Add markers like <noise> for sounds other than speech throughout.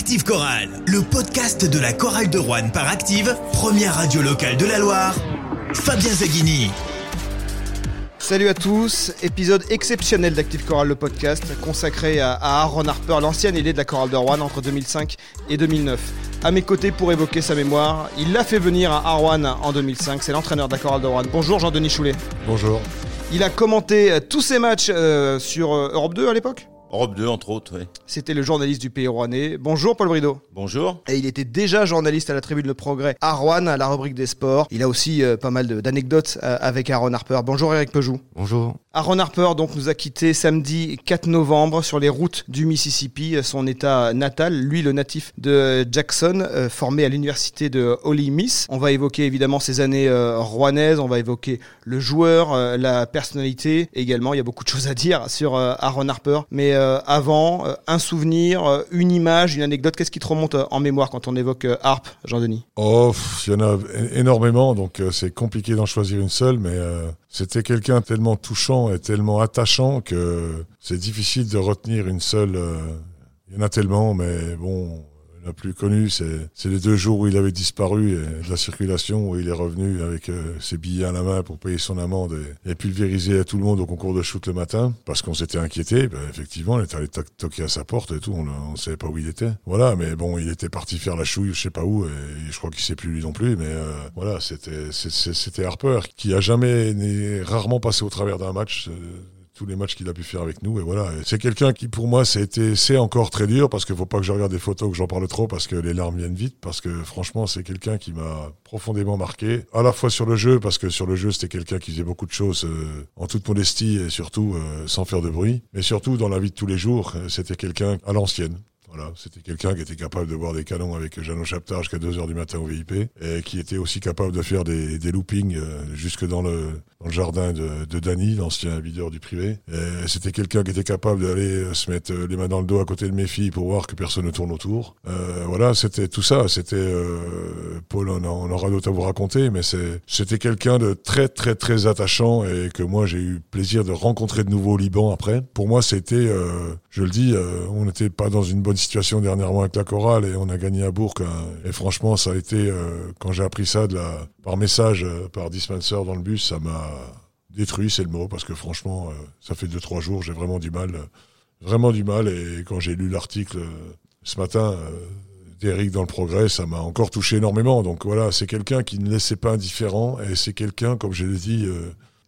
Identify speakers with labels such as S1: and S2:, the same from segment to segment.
S1: Active Chorale, le podcast de la chorale de Rouen par Active, première radio locale de la Loire. Fabien Zaghini.
S2: Salut à tous, épisode exceptionnel d'Active Chorale, le podcast consacré à, Aaron Harper, l'ancien ailier de la chorale de Rouen entre 2005 et 2009. À mes côtés pour évoquer sa mémoire, il l'a fait venir à Rouen en 2005, c'est l'entraîneur de la chorale de Rouen. Bonjour Jean-Denis Choulet.
S3: Bonjour.
S2: Il a commenté euh, tous ses matchs euh, sur euh, Europe 2 à l'époque?
S4: Europe 2, entre autres, oui.
S2: C'était le journaliste du Pays Rouennais. Bonjour Paul Brideau.
S4: Bonjour.
S2: Et il était déjà journaliste à la Tribune Le Progrès à Rouen, à la rubrique des sports. Il a aussi euh, pas mal de- d'anecdotes euh, avec Aaron Harper. Bonjour Eric Pejou.
S3: Bonjour.
S2: Aaron Harper donc nous a quitté samedi 4 novembre sur les routes du Mississippi, euh, son état natal, lui le natif de Jackson, euh, formé à l'université de Ole Miss. On va évoquer évidemment ses années euh, on va évoquer le joueur, euh, la personnalité également, il y a beaucoup de choses à dire sur Aaron Harper. Mais avant, un souvenir, une image, une anecdote, qu'est-ce qui te remonte en mémoire quand on évoque Harp, Jean-Denis?
S3: Oh, il y en a énormément, donc c'est compliqué d'en choisir une seule, mais c'était quelqu'un tellement touchant et tellement attachant que c'est difficile de retenir une seule. euh, Il y en a tellement, mais bon, la plus connue, c'est les deux jours où il avait disparu et de la circulation, où il est revenu avec euh, ses billets à la main pour payer son amende et, pulvériser tout le monde au concours de shoot le matin, parce qu'on s'était inquiété. Ben, effectivement, on était allé toquer à sa porte et tout, on ne savait pas où il était. Voilà, mais bon, il était parti faire la chouille, je sais pas où, et je crois qu'il sait plus lui non plus, mais euh, voilà, c'était Harper qui a jamais, n'est rarement passé au travers d'un match. euh, tous les matchs qu'il a pu faire avec nous et voilà. C'est quelqu'un qui pour moi c'est encore très dur parce qu'il faut pas que je regarde des photos que j'en parle trop parce que les larmes viennent vite parce que franchement c'est quelqu'un qui m'a profondément marqué à la fois sur le jeu parce que sur le jeu c'était quelqu'un qui faisait beaucoup de choses euh, en toute modestie et surtout euh, sans faire de bruit mais surtout dans la vie de tous les jours euh, c'était quelqu'un à l'ancienne voilà, c'était quelqu'un qui était capable de boire des canons avec Jeannot Chaptard jusqu'à 2 heures du matin au VIP et qui était aussi capable de faire des, loopings euh, jusque dans le, jardin de, de Danny, l'ancien videur du privé. C'était quelqu'un qui était capable d'aller euh, se mettre euh, les mains dans le dos à côté de mes filles pour voir que personne ne tourne autour. Voilà, c'était tout ça. C'était Paul, on, aura d'autres à vous raconter, mais c'était quelqu'un de très très très attachant et que moi j'ai eu plaisir de rencontrer de nouveau au Liban après. Pour moi, c'était, je le dis, on n'était pas dans une bonne situation dernièrement avec la chorale et on a gagné à Bourg. hein. Et franchement, ça a été euh, quand j'ai appris ça par message, euh, par dispenser dans le bus, ça m'a détruit, c'est le mot, parce que franchement, euh, ça fait deux trois jours, j'ai vraiment du mal, vraiment du mal. Et quand j'ai lu l'article ce matin d'Eric dans le Progrès, ça m'a encore touché énormément. Donc voilà, c'est quelqu'un qui ne laissait pas indifférent, et c'est quelqu'un, comme je l'ai dit,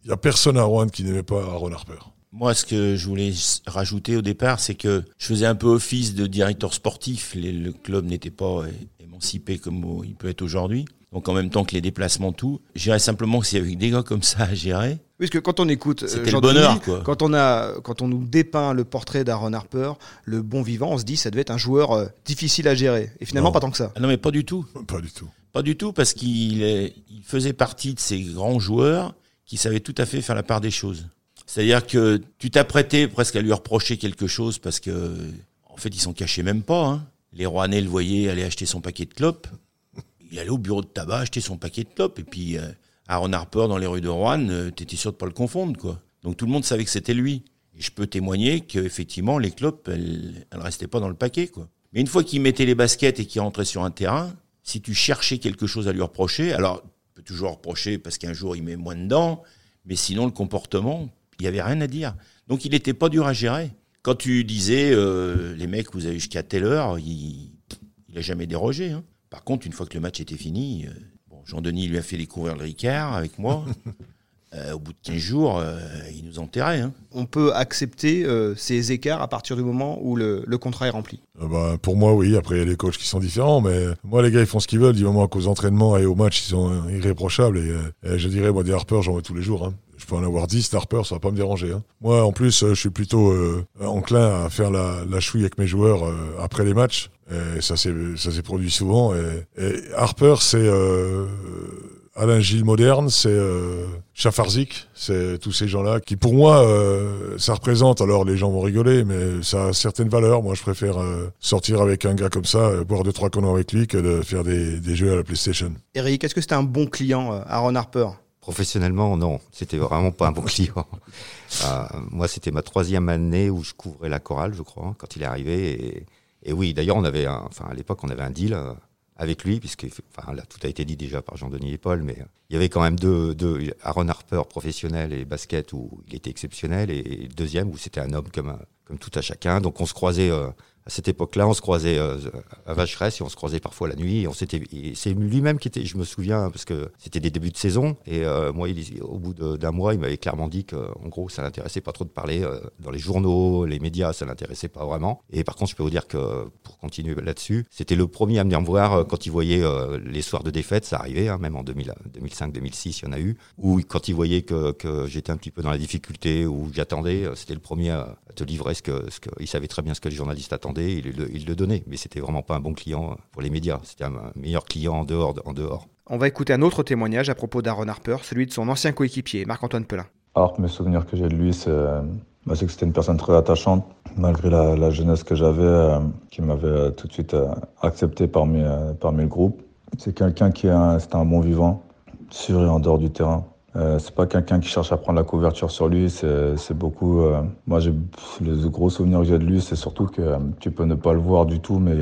S3: il y a personne à Rouen qui n'aimait pas Aaron Harper.
S4: Moi, ce que je voulais rajouter au départ, c'est que je faisais un peu office de directeur sportif. Les- le club n'était pas émancipé comme il peut être aujourd'hui. Donc, en même temps que les déplacements, tout. Je dirais simplement que c'est avec des gars comme ça à gérer.
S2: Puisque quand on écoute euh,
S4: C'était le bonheur, quoi.
S2: quand on a, quand on nous dépeint le portrait d'Aaron Harper, le bon vivant, on se dit ça devait être un joueur euh, difficile à gérer. Et finalement,
S3: Non.
S2: pas tant que ça.
S4: Ah non, mais pas du tout. <laughs>
S3: Pas du tout.
S4: Pas du tout, parce qu'il il faisait partie de ces grands joueurs qui savaient tout à fait faire la part des choses. C'est-à-dire que tu t'apprêtais presque à lui reprocher quelque chose parce que, en fait, ils s'en cachaient même pas. Hein. Les Rouennais le voyaient aller acheter son paquet de clopes. Il allait au bureau de tabac acheter son paquet de clopes. Et puis, euh, Aaron Harper dans les rues de Rouen, euh, t'étais sûr de pas le confondre, quoi. Donc tout le monde savait que c'était lui. Et je peux témoigner qu'effectivement, les clopes, elles, elles restaient pas dans le paquet, quoi. Mais une fois qu'il mettait les baskets et qu'il rentrait sur un terrain, si tu cherchais quelque chose à lui reprocher, alors tu peux toujours reprocher parce qu'un jour il met moins dedans, mais sinon le comportement, il y avait rien à dire. Donc il n'était pas dur à gérer. Quand tu disais euh, les mecs, vous avez jusqu'à telle heure, il, il a jamais dérogé. hein. Par contre, une fois que le match était fini, euh, bon, Jean-Denis lui a fait découvrir le Ricard avec moi. <laughs> Euh, au bout de 15 jours, euh, il nous enterrait. Hein.
S2: On peut accepter euh, ces écarts à partir du moment où le, le contrat est rempli?
S3: Euh, bah, pour moi, oui. Après, il y a des coachs qui sont différents, mais moi, les gars, ils font ce qu'ils veulent du moment qu'aux entraînements et aux matchs, ils sont irréprochables. Et, et je dirais, moi, des Harper, j'en veux tous les jours. Hein. En avoir 10 Harper, ça va pas me déranger. Hein. Moi, en plus, euh, je suis plutôt euh, enclin à faire la, chouille avec mes joueurs euh, après les matchs. Et ça s'est produit souvent. Et, Harper, c'est euh, Alain Gilles moderne, c'est Chafarzik, c'est tous ces gens-là qui, pour moi, ça représente. Alors les gens vont rigoler, mais ça a certaines valeurs. Moi, je préfère sortir avec un gars comme ça, boire deux trois conneries avec lui, que de faire des, des jeux à la PlayStation.
S2: Eric, est-ce que c'était un bon client, Aaron Harper?
S5: Professionnellement, non, c'était vraiment pas un bon <laughs> client. Euh, moi, c'était ma troisième année où je couvrais la chorale, je crois, quand il est arrivé. Et, Et oui, d'ailleurs, on avait, un, enfin, à l'époque, on avait un deal euh, avec lui, puisque, enfin, là, tout a été dit déjà par Jean-Denis et Paul, mais euh, il y avait quand même deux, deux, Aaron Harper professionnel et basket où il était exceptionnel, et, et le deuxième où c'était un homme comme, comme tout à chacun. Donc on se croisait euh, à cette époque-là, on se croisait euh, à Vacheresse et on se croisait parfois la nuit. Et on s'était, c'est lui-même qui était, je me souviens, parce que c'était des débuts de saison. Et euh, moi, il, au bout d'un mois, il m'avait clairement dit qu'en gros, ça l'intéressait pas trop de parler euh, dans les journaux, les médias, ça l'intéressait pas vraiment. Et par contre, je peux vous dire que pour continuer là-dessus, c'était le premier à venir me voir quand il voyait les soirs de défaite, ça arrivait, hein, même en 2005-2006, il y en a eu. Ou quand il voyait que, que j'étais un petit peu dans la difficulté, ou j'attendais, c'était le premier à, te livrer ce que, ce que, il savait très bien ce que les journalistes attendaient il le, il le donnait. Mais c'était vraiment pas un bon client pour les médias. C'était un meilleur client en dehors. En dehors.
S2: On va écouter un autre témoignage à propos d'Aaron Harper, celui de son ancien coéquipier, Marc-Antoine Pelin.
S6: Alors, mes souvenirs que j'ai de lui, c'est bah, que c'était une personne très attachante, malgré la, jeunesse que j'avais, euh, qui m'avait euh, tout de suite euh, accepté parmi, parmi le groupe. C'est quelqu'un qui est un, un bon vivant, sur et en dehors du terrain. Euh, c'est pas quelqu'un qui cherche à prendre la couverture sur lui, c'est beaucoup. Euh, moi, le gros souvenir que j'ai de lui, c'est surtout que euh, tu peux ne pas le voir du tout, mais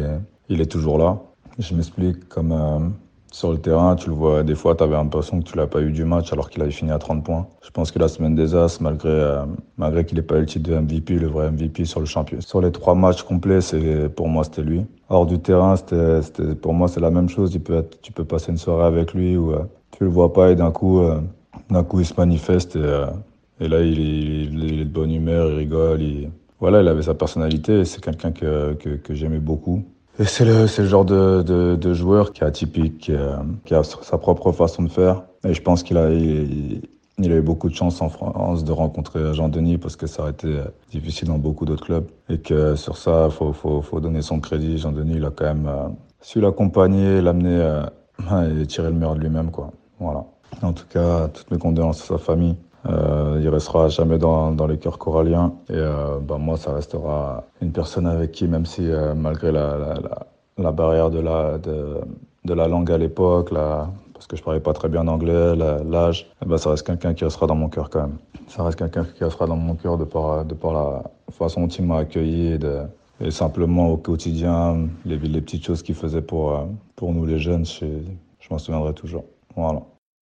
S6: il est toujours là. Je m'explique comme sur le terrain, tu le vois des fois, tu avais l'impression que tu l'as pas eu du match alors qu'il avait fini à 30 points. Je pense que la semaine des As, malgré malgré qu'il n'ait pas eu le titre de MVP, le vrai MVP sur le champion. Sur les trois matchs complets, pour moi c'était lui. Hors du terrain, c'était pour moi c'est la même chose. Tu peux tu peux passer une soirée avec lui ou tu le vois pas et d'un coup d'un coup, il se manifeste et, euh, là, il est, de bonne humeur, il rigole. Voilà, il avait sa personnalité c'est quelqu'un que, que, j'aimais beaucoup. Et c'est le, le genre de, de, joueur qui est atypique, qui, a sa propre façon de faire. Et je pense qu'il a, il, a eu beaucoup de chance en France de rencontrer Jean-Denis parce que ça aurait été difficile dans beaucoup d'autres clubs. Et que sur ça, il faut, faut, faut, donner son crédit. Jean-Denis, il a quand même euh, su l'accompagner, l'amener euh, <laughs> et tirer le meilleur de lui-même. Quoi. Voilà. En tout cas, toutes mes condoléances à sa famille. Euh, il restera jamais dans, dans les cœurs coralliens. Et euh, bah, moi, ça restera une personne avec qui, même si euh, malgré la, la, barrière de la, de, de la langue à l'époque, parce que je parlais pas très bien anglais, l'âge, ben, ça reste quelqu'un qui restera dans mon cœur quand même. Ça reste quelqu'un qui restera dans mon cœur de par, de par la façon dont il m'a accueilli et, simplement au quotidien, les, les petites choses qu'il faisait pour, pour nous les jeunes, je, je m'en souviendrai toujours. Voilà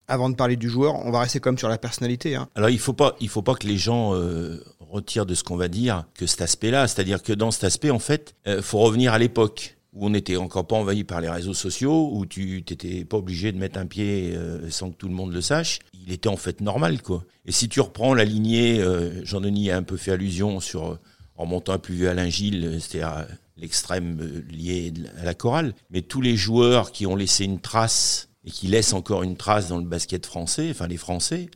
S2: avant de parler du joueur, on va rester comme sur la personnalité. Hein.
S4: Alors il faut pas, il faut pas que les gens euh, retirent de ce qu'on va dire que cet aspect-là, c'est-à-dire que dans cet aspect, en fait, euh, faut revenir à l'époque où on n'était encore pas envahi par les réseaux sociaux, où tu t'étais pas obligé de mettre un pied euh, sans que tout le monde le sache. Il était en fait normal, quoi. Et si tu reprends la lignée, euh, Jean-Denis a un peu fait allusion sur en montant à plus Alain Gilles, c'est-à-dire l'extrême lié à la chorale, mais tous les joueurs qui ont laissé une trace et qui laisse encore une trace dans le basket français, enfin les Français,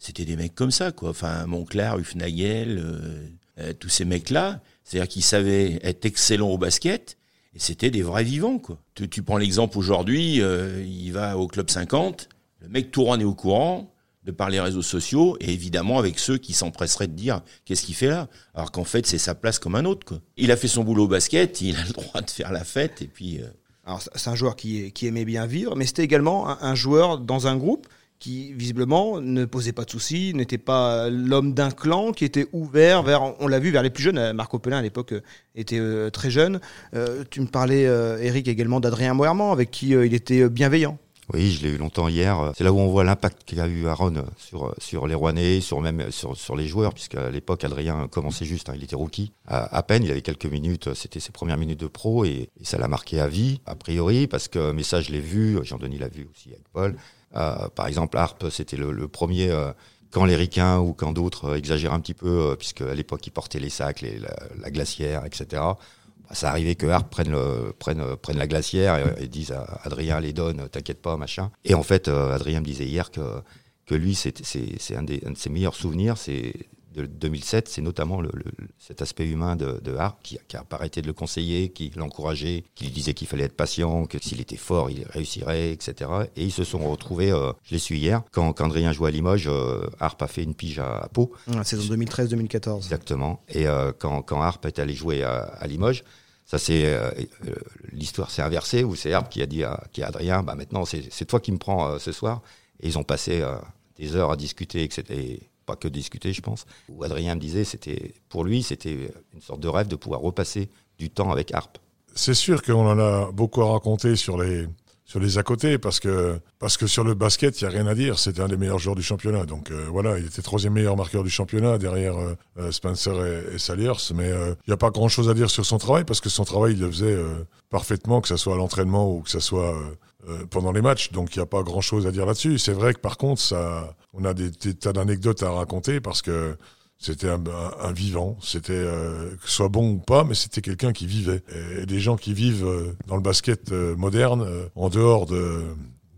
S4: c'était des mecs comme ça, quoi. Enfin, Monclar, Hufnagel, euh, euh, tous ces mecs-là, c'est-à-dire qu'ils savaient être excellents au basket, et c'était des vrais vivants, quoi. Tu, prends l'exemple aujourd'hui, euh, il va au Club 50, le mec tout est au courant, de par les réseaux sociaux, et évidemment avec ceux qui s'empresseraient de dire qu'est-ce qu'il fait là, alors qu'en fait c'est sa place comme un autre. Quoi. Il a fait son boulot au basket, il a le droit de faire la fête, et puis...
S2: Alors, c'est un joueur qui, aimait bien vivre, mais c'était également un, joueur dans un groupe qui, visiblement, ne posait pas de soucis, n'était pas l'homme d'un clan, qui était ouvert vers, on l'a vu, vers les plus jeunes. Marco Pelin, à l'époque, était euh, très jeune. Euh, tu me parlais, euh, Eric, également d'Adrien Moerman, avec qui il était bienveillant.
S5: Oui, je l'ai eu longtemps hier. C'est là où on voit l'impact qu'a eu Aaron sur, sur les Rouennais, sur même sur, sur les joueurs, puisqu'à l'époque, Adrien commençait juste, hein, il était rookie. À, peine, il avait quelques minutes, c'était ses premières minutes de pro, et, ça l'a marqué à vie, a priori, parce que, mais ça, je l'ai vu, Jean-Denis l'a vu aussi avec Paul. Euh, par exemple, Harp, c'était le, premier... Euh, quand les ricains ou quand d'autres exagèrent un petit peu, puisque à l'époque ils portaient les sacs, les, la, glacière, etc ça arrivait que Harp prenne, la glacière et, dise à Adrien les donne, t'inquiète pas, machin. Et en fait, euh, Adrien me disait hier que, que lui, c'est un, un de ses meilleurs souvenirs, de 2007, c'est notamment le, cet aspect humain de, de Harp qui, qui, a arrêté de le conseiller, qui l'encourageait, qui lui disait qu'il fallait être patient, que s'il était fort, il réussirait, etc. Et ils se sont retrouvés, euh, je l'ai su hier, quand, quand, Adrien jouait à Limoges, euh, Harp a fait une pige à, Pau.
S2: C'est en 2013-2014.
S5: Exactement. Et euh, quand, quand Harp est allé jouer à, à Limoges, ça, c'est euh, euh, l'histoire s'est inversée où c'est Herbe qui a dit à, qui a Adrien, bah maintenant c'est toi qui me prends euh, ce soir. Et ils ont passé des heures à discuter, etc. Et que discuter, je pense. Où Adrien me disait, c'était pour lui, c'était une sorte de rêve de pouvoir repasser du temps avec Harpe.
S3: c'est sûr qu'on en a beaucoup à raconter sur les sur les à côté parce que parce que sur le basket il y a rien à dire c'était un des meilleurs joueurs du championnat donc euh, voilà il était troisième meilleur marqueur du championnat derrière euh, euh, Spencer et, et Saliers mais il n'y a pas grand chose à dire sur son travail parce que son travail il le faisait parfaitement que ce soit à l'entraînement ou que ce soit pendant les matchs donc il n'y a pas grand chose à dire là-dessus c'est vrai que par contre ça on a des, tas d'anecdotes à raconter parce que c'était un, vivant, c'était euh, que ce soit bon ou pas, mais c'était quelqu'un qui vivait. Et des gens qui vivent euh, dans le basket euh, moderne, en dehors de,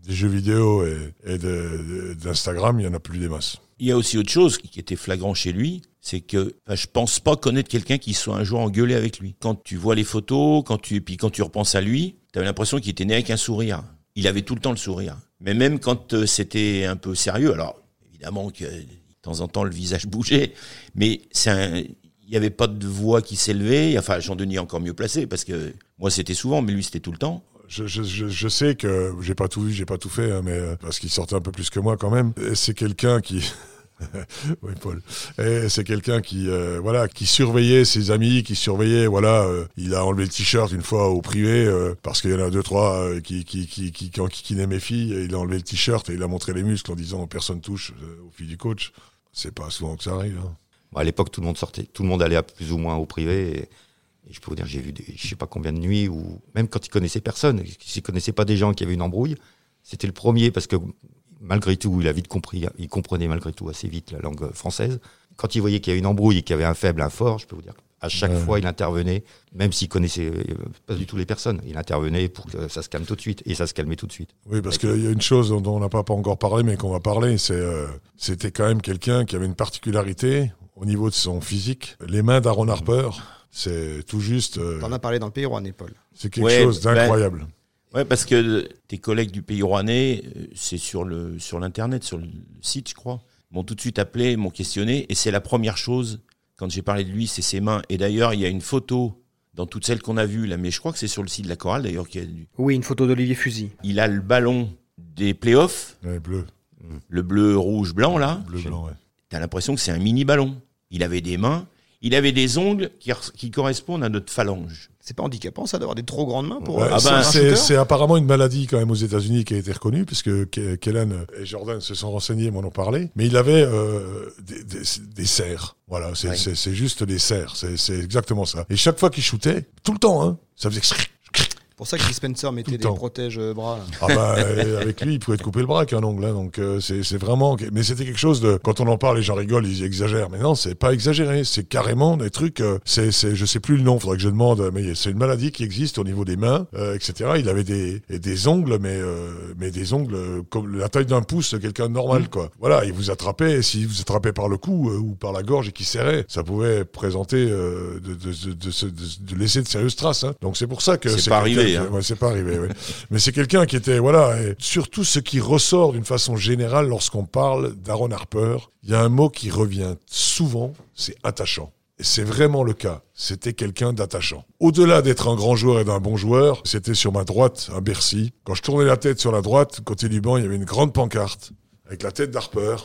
S3: des jeux vidéo et, et d'Instagram, il y en a plus des masses.
S4: Il y a aussi autre chose qui était flagrant chez lui, c'est que enfin, je pense pas connaître quelqu'un qui soit un jour engueulé avec lui. Quand tu vois les photos, quand tu puis quand tu repenses à lui, tu avais l'impression qu'il était né avec un sourire. Il avait tout le temps le sourire. Mais même quand c'était un peu sérieux, alors évidemment que temps en temps, le visage <laughs> bougeait. Mais il n'y avait pas de voix qui s'élevait. Enfin, Jean-Denis encore mieux placé parce que moi, c'était souvent, mais lui, c'était tout le temps.
S3: Je, je, je, sais que j'ai pas tout vu, j'ai pas tout fait, hein, mais euh, parce qu'il sortait un peu plus que moi quand même. C'est quelqu'un qui, <laughs> <laughs> oui, Paul. c'est quelqu'un qui, euh, voilà, qui surveillait ses amis, qui surveillait, voilà. Euh, il a enlevé le t-shirt une fois au privé parce qu'il y en a deux trois qui qui qui qui qui, qui, mes filles. Il a enlevé le t-shirt et il a montré les muscles en disant personne touche aux filles du coach. C'est pas souvent que ça arrive. Hein.
S5: à l'époque, tout le monde sortait, tout le monde allait plus ou moins au privé. Et, je peux vous dire, j'ai vu des, je sais pas combien de nuits où, même quand il connaissait personne, s'il connaissait pas des gens qui avaient une embrouille, c'était le premier parce que malgré tout, il a vite compris, il comprenait malgré tout assez vite la langue française. Quand il voyait qu'il y avait une embrouille et qu'il y avait un faible, un fort, je peux vous dire, à chaque fois, il intervenait, même s'il connaissait euh, pas du tout les personnes. Il intervenait pour que ça se calme tout de suite. Et ça se calmait tout de suite.
S3: Oui, parce qu'il y a une chose dont on n'a pas encore parlé, mais qu'on va parler, c'est euh, c'était quand même quelqu'un qui avait une particularité au niveau de son physique. Les mains d'Aaron Harper, c'est tout juste.
S2: Euh, T'en as parlé dans le pays rouennais, Paul.
S3: C'est quelque chose ben, d'incroyable.
S4: Ouais, parce que tes collègues du pays rouennais, c'est sur le sur l'internet, sur le site, je crois, m'ont tout de suite appelé, m'ont questionné, et c'est la première chose quand j'ai parlé de lui, c'est ses mains. Et d'ailleurs, il y a une photo dans toutes celles qu'on a vues, là, mais je crois que c'est sur le site de la chorale d'ailleurs. a
S2: Oui, une photo d'Olivier Fusil.
S4: Il a le ballon des playoffs.
S3: Ouais, bleu.
S4: Le bleu, rouge, blanc, là.
S3: Bleu, blanc, ouais.
S4: T'as l'impression que c'est un mini ballon. Il avait des mains, il avait des ongles qui, qui correspondent à notre phalange.
S2: C'est pas handicapant ça d'avoir des trop grandes mains pour.
S3: Ouais, ah ben, c'est apparemment une maladie quand même aux États-Unis qui a été reconnue puisque Kellen et Jordan se sont renseignés, m'en ont parlé. Mais il avait euh, des, des, des, serres. Voilà, c'est juste des serres. C'est exactement ça. Et chaque fois qu'il shootait, tout le temps, hein, ça faisait
S2: pour ça que Spencer mettait des protèges euh, bras.
S3: Ah bah, <laughs> euh, avec lui, il pouvait te couper le bras avec un ongle. Hein, donc euh, c'est vraiment. Mais c'était quelque chose de. Quand on en parle, les gens rigolent, ils exagèrent. Mais non, c'est pas exagéré. C'est carrément des trucs. c'est c'est je sais plus le nom. Faudrait que je demande. Mais c'est une maladie qui existe au niveau des mains, etc. Il avait des des ongles, mais mais des ongles comme la taille d'un pouce, quelqu'un de normal, mmh. quoi. Voilà, il vous attrapait. S'il vous attrapait par le cou ou par la gorge et qui serrait, ça pouvait présenter de, de, de, de, laisser de sérieuses traces. Hein. Donc c'est pour ça que
S4: c'est pas arrivé.
S3: Hein. Ouais, c'est pas arrivé. <laughs> Mais c'est quelqu'un qui était voilà. Et surtout, ce qui ressort d'une façon générale lorsqu'on parle d'Aaron Harper, il y a un mot qui revient souvent, c'est attachant. Et c'est vraiment le cas. C'était quelqu'un d'attachant. Au-delà d'être un grand joueur et d'un bon joueur, c'était sur ma droite, un Bercy. Quand je tournais la tête sur la droite, côté du banc, il y avait une grande pancarte avec la tête d'Harper.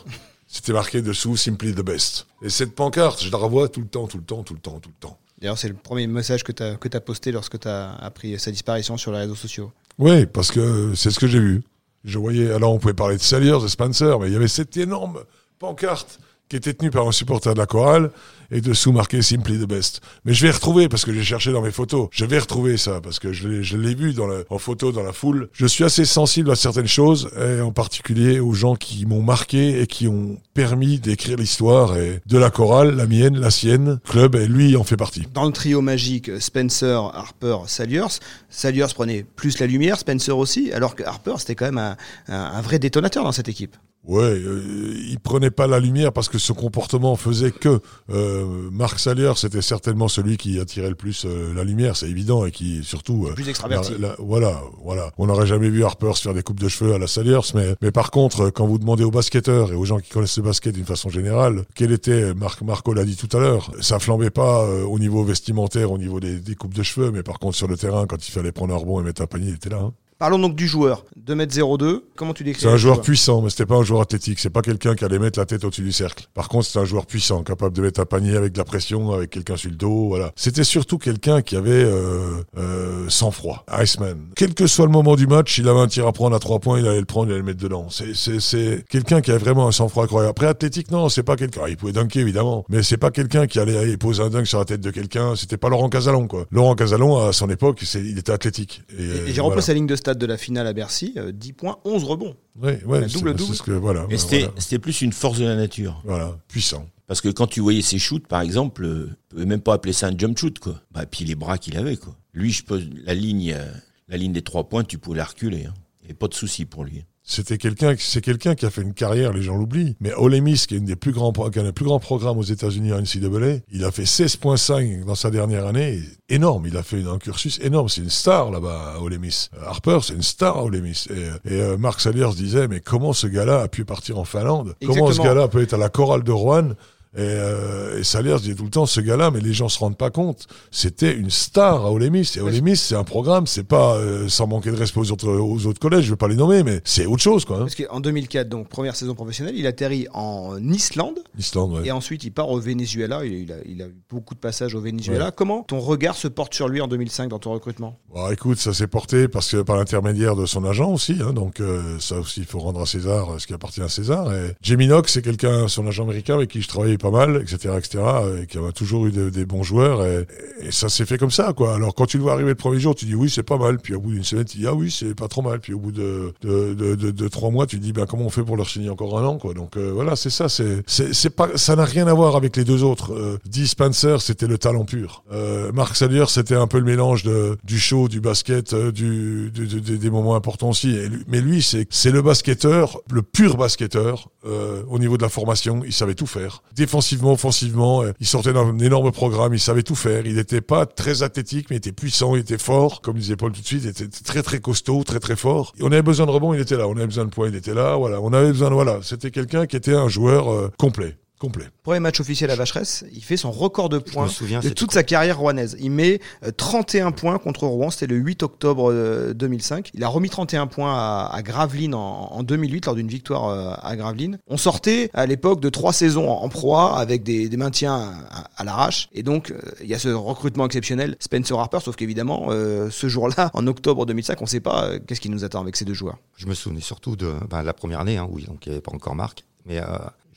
S3: C'était marqué dessous Simply the Best. Et cette pancarte, je la revois tout le temps, tout le temps, tout le temps, tout le temps.
S2: D'ailleurs, c'est le premier message que tu as, posté lorsque tu as appris sa disparition sur les réseaux sociaux.
S3: Oui, parce que c'est ce que j'ai vu. Je voyais, alors on pouvait parler de Saliers, de Spencer, mais il y avait cette énorme pancarte qui était tenu par un supporter de la chorale et dessous marqué Simply the Best. Mais je vais retrouver parce que j'ai cherché dans mes photos. Je vais retrouver ça parce que je l'ai vu dans en photo dans la foule. Je suis assez sensible à certaines choses et en particulier aux gens qui m'ont marqué et qui ont permis d'écrire l'histoire et de la chorale, la mienne, la sienne, club et lui en fait partie.
S2: Dans le trio magique Spencer, Harper, Saliers, Saliers prenait plus la lumière, Spencer aussi, alors que Harper c'était quand même un vrai détonateur dans cette équipe.
S3: Ouais, euh, il prenait pas la lumière parce que ce comportement faisait que euh, Marc Salier, c'était certainement celui qui attirait le plus euh, la lumière, c'est évident, et qui surtout
S2: euh, plus extraverti.
S3: voilà, voilà. On n'aurait jamais vu Harper se faire des coupes de cheveux à la Saliers, mais mais par contre, quand vous demandez aux basketteurs et aux gens qui connaissent le basket d'une façon générale, quel était Marc Marco l'a dit tout à l'heure, ça flambait pas au niveau vestimentaire, au niveau des, des, coupes de cheveux, mais par contre sur le terrain, quand il fallait prendre un rebond et mettre un panier, il était là. Hein.
S2: Parlons donc du joueur. 2m02, comment tu décris
S3: C'est un joueur puissant, mais c'était pas un joueur athlétique. C'est pas quelqu'un qui allait mettre la tête au-dessus du cercle. Par contre, c'est un joueur puissant, capable de mettre un panier avec de la pression, avec quelqu'un sur le dos. Voilà. C'était surtout quelqu'un qui avait euh, euh, sang-froid. Iceman. Quel que soit le moment du match, il avait un tir à prendre à trois points, il allait le prendre, il allait le mettre dedans. C'est, c'est, c'est quelqu'un qui avait vraiment un sang-froid incroyable. Après, athlétique, non, c'est pas quelqu'un. Ah, il pouvait dunker évidemment, mais c'est pas quelqu'un qui allait aller poser un dunk sur la tête de quelqu'un. C'était pas Laurent Casalon, quoi. Laurent Casalon, à son époque, il était athlétique.
S2: Et, et, j'ai repris sa ligne de stade de la finale à Bercy, 10 points, 11 rebonds.
S3: Oui, ouais, double double. Ce que, voilà,
S4: et c'était, c'était plus une force de la nature.
S3: Voilà, puissant.
S4: Parce que quand tu voyais ses shoots, par exemple, euh, tu pouvais même pas appeler ça un jump shoot, quoi. Bah, puis les bras qu'il avait, quoi. Lui, je pose la ligne, euh, la ligne des trois points, tu pouvais la reculer. Hein. Et pas de souci pour lui.
S3: C'était quelqu'un, c'est quelqu'un qui a fait une carrière, les gens l'oublient. Mais Ole Miss, qui est une des plus grands, qui a un plus grand programme aux États-Unis à NCAA, il a fait 16.5 dans sa dernière année. Énorme. Il a fait un cursus énorme. C'est une star là-bas à Ole Miss. Harper, c'est une star à Ole Miss. Et, et euh, Mark Saliers disait, mais comment ce gars-là a pu partir en Finlande? Comment ce gars-là peut être à la chorale de Rouen? Et, euh, et Saliers disait tout le temps, ce gars-là, mais les gens se rendent pas compte, c'était une star à Ole Miss. Et Ole Miss, c'est un programme, c'est pas, euh, sans manquer de respect aux autres, aux autres collèges, je vais pas les nommer, mais c'est autre chose, quoi. Hein.
S2: Parce qu'en 2004, donc première saison professionnelle, il atterrit en Islande.
S3: Islande, ouais.
S2: Et ensuite, il part au Venezuela. Il, il, a, il a, eu beaucoup de passages au Venezuela. Ouais. Comment ton regard se porte sur lui en 2005 dans ton recrutement?
S3: Bon, Écoute, ça s'est porté parce que par l'intermédiaire de son agent aussi. Hein, donc euh, ça aussi, il faut rendre à César ce qui appartient à César. Et Jamie Knox, c'est quelqu'un, son agent américain avec qui je travaillais pas mal, etc etc., et qui a toujours eu de, des bons joueurs, et, ça s'est fait comme ça, quoi. Alors, quand tu le vois arriver le premier jour, tu dis oui, c'est pas mal, puis au bout d'une semaine, tu dis ah oui, c'est pas trop mal, puis au bout de, de, de, trois mois, tu dis ben comment on fait pour leur signer encore un an, quoi. Donc euh, voilà, c'est ça, c'est, c'est, pas, ça n'a rien à voir avec les deux autres. Euh, Dee Spencer, c'était le talent pur. Euh, Mark Salier, c'était un peu le mélange de, du show, du basket, euh, du, du, des moments importants aussi. Mais lui, c'est, c'est le basketteur, le pur basketteur, euh, au niveau de la formation, il savait tout faire. Défensivement, offensivement, euh, il sortait d'un énorme programme, il savait tout faire. Il n'était pas très athlétique, mais il était puissant, il était fort, comme disait Paul tout de suite, il était très très costaud, très très fort. Et on avait besoin de rebond, il était là. On avait besoin de points, il était là. Voilà, on avait besoin de voilà. C'était quelqu'un qui était un joueur euh, complet complet.
S2: Premier match officiel à Vacheresse, il fait son record de points souviens, de toute sa carrière rouennaise. Il met 31 points contre Rouen, c'était le 8 octobre 2005. Il a remis 31 points à, à Gravelines en, en, 2008 lors d'une victoire à Gravelines. On sortait à l'époque de trois saisons en, proie avec des, des maintiens à, à l'arrache. Et donc, euh, il y a ce recrutement exceptionnel, Spencer Harper, sauf qu'évidemment, euh, ce jour-là, en octobre 2005, on ne sait pas euh, qu'est-ce qui nous attend avec ces deux joueurs.
S5: Je me souvenais surtout de ben, la première année, hein, où donc, il n'y avait pas encore Marc. Mais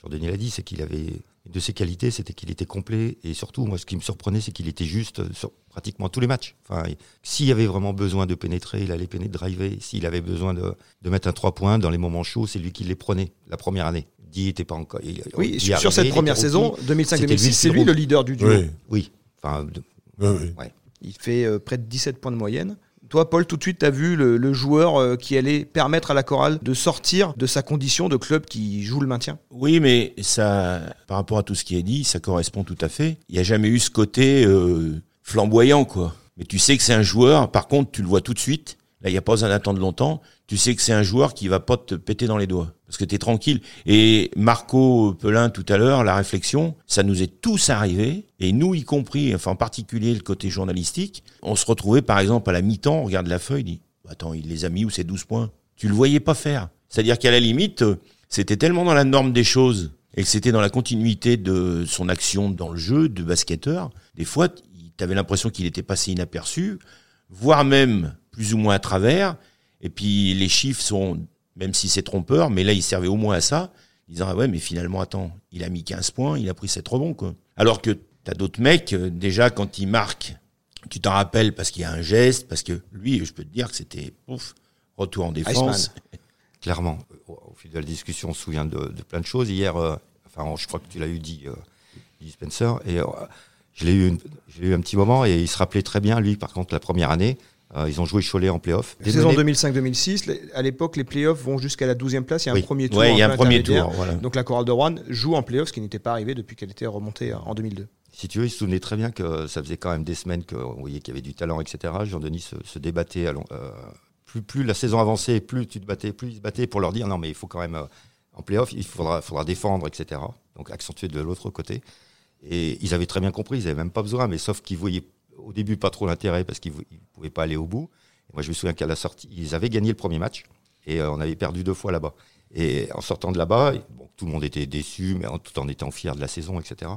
S5: Jean-Denis l'a dit, c'est qu'il avait de ses qualités, c'était qu'il était complet et surtout, moi, ce qui me surprenait, c'est qu'il était juste sur pratiquement tous les matchs. Enfin, s'il y avait vraiment besoin de pénétrer, il allait pénétrer, driver. S'il avait besoin de, de mettre un trois points dans les moments chauds, c'est lui qui les prenait la première année. Dit était pas encore. Il,
S2: oui, sur arrivait, cette première saison, 2005-2006, c'est lui le leader du duo.
S3: Oui.
S5: oui. Enfin, de,
S3: oui, oui.
S2: Ouais. Il fait euh, près de 17 points de moyenne. Toi, Paul, tout de suite, tu vu le, le joueur euh, qui allait permettre à la chorale de sortir de sa condition de club qui joue le maintien?
S4: Oui, mais ça, par rapport à tout ce qui est dit, ça correspond tout à fait. Il n'y a jamais eu ce côté euh, flamboyant, quoi. Mais tu sais que c'est un joueur, par contre, tu le vois tout de suite. Là, il n'y a pas besoin d'attendre longtemps. Tu sais que c'est un joueur qui va pas te péter dans les doigts. Parce que tu es tranquille. Et Marco Pelin, tout à l'heure, la réflexion, ça nous est tous arrivé. Et nous, y compris, enfin, en particulier le côté journalistique, on se retrouvait, par exemple, à la mi-temps, on regarde la feuille, dit, attends, il les a mis où ces 12 points? Tu le voyais pas faire. C'est-à-dire qu'à la limite, c'était tellement dans la norme des choses et que c'était dans la continuité de son action dans le jeu de basketteur. Des fois, tu avais l'impression qu'il était passé inaperçu, voire même plus ou moins à travers. Et puis les chiffres sont, même si c'est trompeur, mais là il servait au moins à ça, disant ah ouais mais finalement attends, il a mis 15 points, il a pris 7 rebonds quoi. Alors que t'as d'autres mecs euh, déjà quand ils marquent, tu t'en rappelles parce qu'il y a un geste, parce que lui je peux te dire que c'était ouf, retour en défense.
S5: Clairement, au fil de la discussion, on se souvient de, de plein de choses. Hier, euh, enfin je crois que tu l'as eu dit, euh, Spencer, et euh, je l'ai eu, je l'ai eu un petit moment et il se rappelait très bien lui par contre la première année. Euh, ils ont joué Cholet en playoff.
S2: Saison 2005-2006, à l'époque, les playoffs vont jusqu'à la 12e place. Il y a un
S4: Oui.
S2: premier tour.
S4: Ouais, il y a un premier tour, voilà.
S2: Donc la chorale de Rouen joue en playoffs, ce qui n'était pas arrivé depuis qu'elle était remontée en 2002.
S5: Si tu veux, il se souvenait très bien que ça faisait quand même des semaines qu'on voyait qu'il y avait du talent, etc. Jean-Denis se, se débattait. à long- euh, plus, plus la saison avançait, plus tu te battais, plus il se battait pour leur dire non, mais il faut quand même, euh, en playoff, il faudra, faudra défendre, etc. Donc accentuer de l'autre côté. Et ils avaient très bien compris, ils n'avaient même pas besoin, mais sauf qu'ils voyaient au début pas trop l'intérêt parce qu'ils ne pouvaient pas aller au bout. moi, je me souviens qu'à la sortie, ils avaient gagné le premier match et on avait perdu deux fois là-bas. Et en sortant de là-bas, tout le monde était déçu, mais en, tout en étant fier de la saison, etc.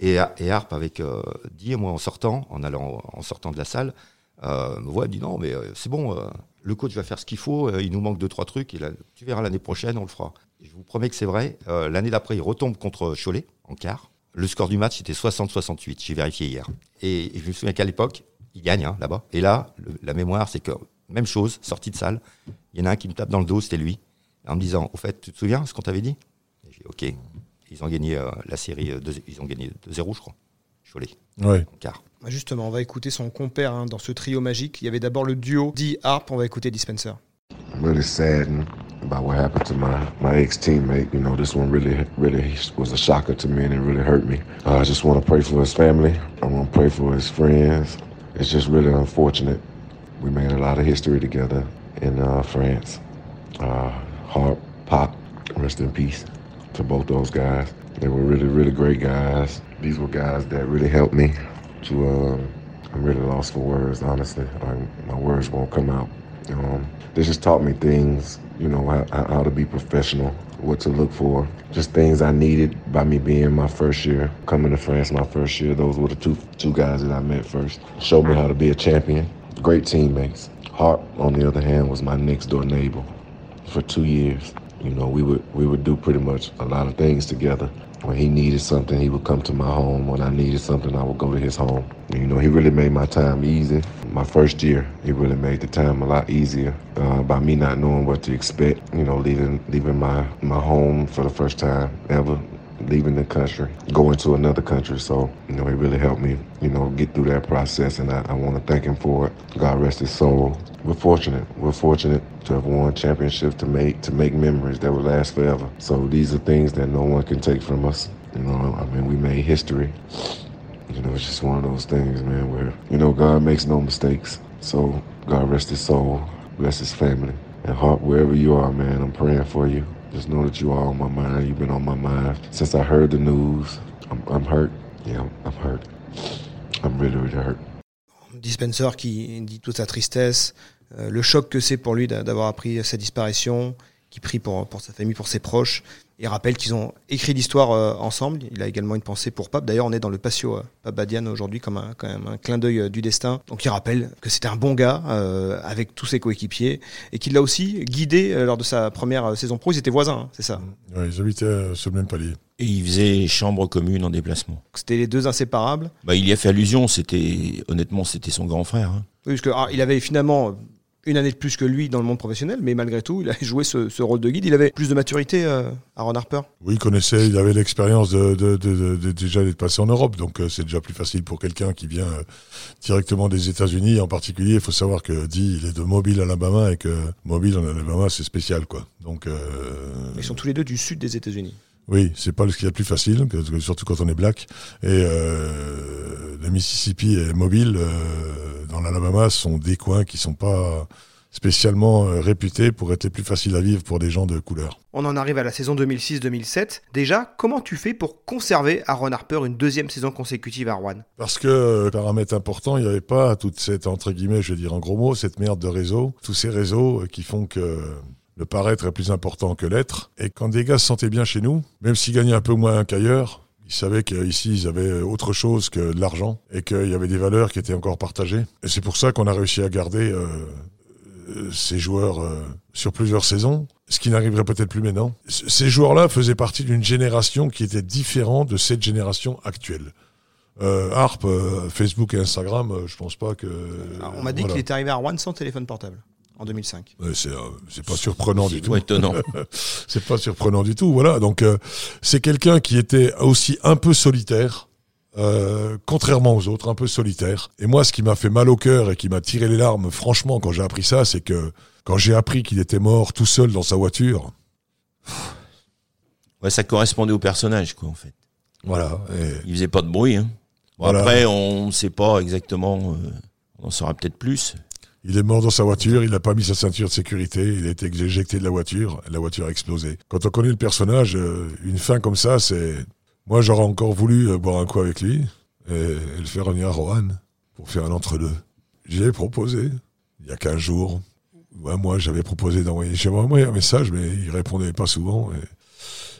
S5: Et, et Harp avec euh, dit, moi en sortant, en allant, en sortant de la salle, euh, me voit, dit non, mais euh, c'est bon, euh, le coach va faire ce qu'il faut, il nous manque deux trois trucs, et tu verras l'année prochaine, on le fera. je vous promets que c'est vrai. l'année d'après, il retombe contre Cholet en quart. Le score du match était 60-68. J'ai vérifié hier. Et, je me souviens qu'à l'époque, il gagne hein, là-bas. Et là, la mémoire, c'est que même chose, sortie de salle. Il y en a un qui me tape dans le dos, c'était lui, en me disant, au fait, tu te souviens ce qu'on t'avait dit? J'ai ok. Ils ont gagné euh, la série, euh, ils ont gagné 2-0, je crois. Cholet.
S3: Ouais.
S5: Quart.
S2: Bah, justement, on va écouter son compère hein, dans ce trio magique. Il y avait d'abord le duo D Harp, on va écouter Dispenser.
S7: I'm really saddened about what happened to my, my ex-teammate. You know, this one really, really was a shocker to me and it really hurt me. Uh, I just want to pray for his family. I want to pray for his friends. It's just really unfortunate. We made a lot of history together in uh, France. Uh, Harp, Pop, rest in peace to both those guys. They were really, really great guys. These were guys that really helped me to, uh, I'm really lost for words, honestly. I, my words won't come out. Um, they just taught me things, you know, how, how to be professional, what to look for, just things I needed by me being my first year, coming to France my first year. Those were the two two guys that I met first. Showed me how to be a champion. Great teammates. Hart, on the other hand, was my next door neighbor for two years. You know, we would we would do pretty much a lot of things together. When he needed something, he would come to my home. When I needed something, I would go to his home. You know, he really made my time easy. My first year, he really made the time a lot easier uh, by me not knowing what to expect. You know, leaving leaving my my home for the first time ever leaving the country, going to another country. So, you know, he really helped me, you know, get through that process. And I, I want to thank him for it. God rest his soul. We're fortunate. We're fortunate to have won championships to make to make memories that will last forever. So these are things that no one can take from us. You know, I mean, we made history. You know, it's just one of those things, man, where, you know, God makes no mistakes. So God rest his soul, bless his family. And heart, wherever you are, man, I'm praying for you. Just know that you are on my mind. You've been on my mind since I heard the news. I'm, I'm hurt. Yeah, I'm hurt. I'm really, really hurt.
S2: Dispenser qui dit toute sa tristesse, euh, le choc que c'est pour lui d'avoir appris sa disparition, qui prie pour, pour sa famille, pour ses proches. Il rappelle qu'ils ont écrit l'histoire euh, ensemble. Il a également une pensée pour Pape. D'ailleurs, on est dans le patio euh, Pape Badian aujourd'hui comme un, quand même un clin d'œil euh, du destin. Donc, il rappelle que c'était un bon gars euh, avec tous ses coéquipiers et qu'il l'a aussi guidé lors de sa première saison pro. Ils étaient voisins, hein, c'est ça
S3: ouais, Ils habitaient sur le même palier.
S4: Et ils faisaient chambre commune en déplacement.
S2: C'était les deux inséparables.
S4: Bah, il y a fait allusion. C'était honnêtement, c'était son grand frère. Hein.
S2: Oui, parce que ah, il avait finalement une année de plus que lui dans le monde professionnel, mais malgré tout, il a joué ce, rôle de guide. Il avait plus de maturité, euh, Aaron Harper
S3: Oui, il connaissait, il avait l'expérience de, déjà d'être passé en Europe, donc euh, c'est déjà plus facile pour quelqu'un qui vient euh, directement des États-Unis. En particulier, il faut savoir que dit il est de Mobile, Alabama, et que Mobile en Alabama, c'est spécial, quoi. Donc,
S2: Ils sont tous les deux du sud des États-Unis.
S3: Oui, c'est pas ce qu'il y a de plus facile, surtout quand on est black. Et euh, le Mississippi et Mobile, euh, dans l'Alabama, sont des coins qui sont pas spécialement euh, réputés pour être les plus faciles à vivre pour des gens de couleur.
S2: On en arrive à la saison 2006-2007. Déjà, comment tu fais pour conserver Aaron Harper une deuxième saison consécutive à Rouen?
S3: Parce que, paramètre important, il n'y avait pas toute cette, entre guillemets, je vais dire en gros mots, cette merde de réseau, tous ces réseaux qui font que le paraître est plus important que l'être. Et quand des gars se sentaient bien chez nous, même s'ils gagnaient un peu moins qu'ailleurs, ils savaient qu'ici, ils avaient autre chose que de l'argent et qu'il y avait des valeurs qui étaient encore partagées. Et c'est pour ça qu'on a réussi à garder euh, euh, ces joueurs euh, sur plusieurs saisons, ce qui n'arriverait peut-être plus maintenant. ces joueurs-là faisaient partie d'une génération qui était différente de cette génération actuelle. Harp, Facebook et Instagram, je pense pas que.
S2: on m'a dit qu'il était arrivé à Rouen sans téléphone portable en 2005.
S3: c'est euh, c'est pas surprenant du tout.
S4: étonnant. <laughs>
S3: c'est pas surprenant du tout. Voilà. Donc euh, c'est quelqu'un qui était aussi un peu solitaire. Euh, contrairement aux autres, un peu solitaire. Et moi, ce qui m'a fait mal au cœur et qui m'a tiré les larmes, franchement, quand j'ai appris ça, c'est que quand j'ai appris qu'il était mort tout seul dans sa voiture.
S4: Ouais, ça correspondait au personnage, quoi, en fait.
S3: Voilà.
S4: Et... Il faisait pas de bruit. Hein. Après, on ne sait pas exactement. on en saura peut-être plus.
S3: Il est mort dans sa voiture, il n'a pas mis sa ceinture de sécurité, il a été éjecté de la voiture, la voiture a explosé. Quand on connaît le personnage, euh, une fin comme ça, c'est... Moi, j'aurais encore voulu euh, boire un coup avec lui et, le faire revenir à Rohan pour faire un entre-deux. J'ai proposé. il y a 15 jours, mois, j'avais proposé d'envoyer chez moi un message, mais il répondait pas souvent.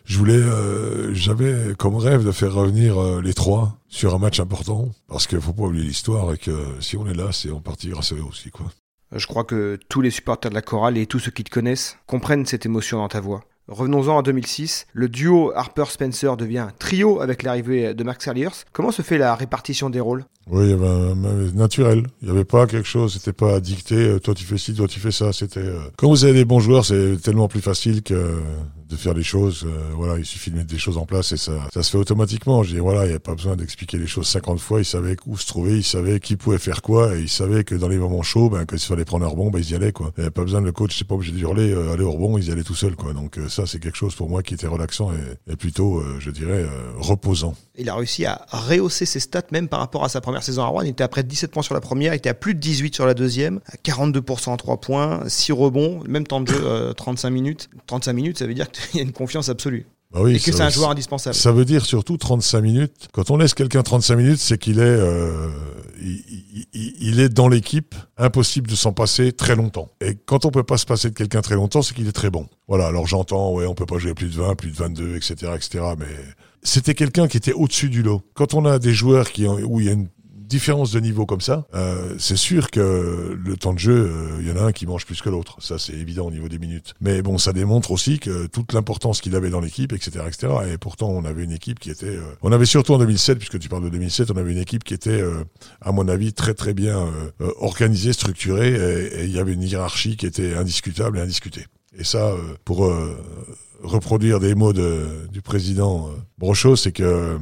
S3: Je voulais, euh, j'avais comme rêve de faire revenir euh, les trois sur un match important, parce qu'il faut pas oublier l'histoire et que si on est là, c'est en partie grâce à eux aussi, quoi.
S2: Je crois que tous les supporters de la chorale et tous ceux qui te connaissent comprennent cette émotion dans ta voix. Revenons-en à 2006. Le duo Harper-Spencer devient trio avec l'arrivée de Max Alliers. Comment se fait la répartition des rôles?
S3: Oui, il y avait un, un naturel. Il n'y avait pas quelque chose, c'était pas dicté, euh, toi tu fais ci, toi tu fais ça. C'était euh, Quand vous avez des bons joueurs, c'est tellement plus facile que de faire des choses. euh, voilà, il suffit de mettre des choses en place et ça, ça se fait automatiquement. Je dis voilà, il n'y a pas besoin d'expliquer les choses 50 fois. Ils savaient où se trouver, ils savaient qui pouvait faire quoi et ils savaient que dans les moments chauds, ben, quand il fallait prendre un rebond, ben, ils y allaient quoi. Il n'y avait pas besoin de le coach, c'est pas obligé de hurler, euh, aller au rebond, ils y allaient tout seuls quoi. Donc euh, ça, c'est quelque chose pour moi qui était relaxant et, plutôt, euh, je dirais, reposant.
S2: Il a réussi à rehausser ses stats même par rapport à sa première saison à Rouen. Il était à près de 17 points sur la première, il était à plus de 18 sur la deuxième, à 42% en 3 points, 6 rebonds, même temps de jeu, euh, 35 minutes. 35 minutes, ça veut dire <laughs> qu'il y a une confiance absolue.
S3: Bah oui,
S2: et que c'est un joueur indispensable.
S3: Ça veut dire surtout 35 minutes. Quand on laisse quelqu'un 35 minutes, c'est qu'il est, euh, il, il- il- il est dans l'équipe. Impossible de s'en passer très longtemps. Et quand on peut pas se passer de quelqu'un très longtemps, c'est qu'il est très bon. Voilà. Alors j'entends, ouais, on peut pas jouer plus de 20, plus de 22, etc., etc. Mais c'était quelqu'un qui était au-dessus du lot. Quand on a des joueurs qui, ont- où il y a une différence de niveau comme ça, euh, c'est sûr que le temps de jeu, euh, il y en a un qui mange plus que l'autre. Ça, c'est évident au niveau des minutes. Mais bon, ça démontre aussi que toute l'importance qu'il avait dans l'équipe, etc., etc. Et pourtant, on avait une équipe qui était, euh, on avait surtout en 2007, puisque tu parles de 2007, on avait une équipe qui était, euh, à mon avis, très très bien euh, euh, organisée, structurée, et il y avait une hiérarchie qui était indiscutable et indiscutée. Et ça, euh, pour euh, reproduire des mots de, du président euh, Brochot, c'est que euh,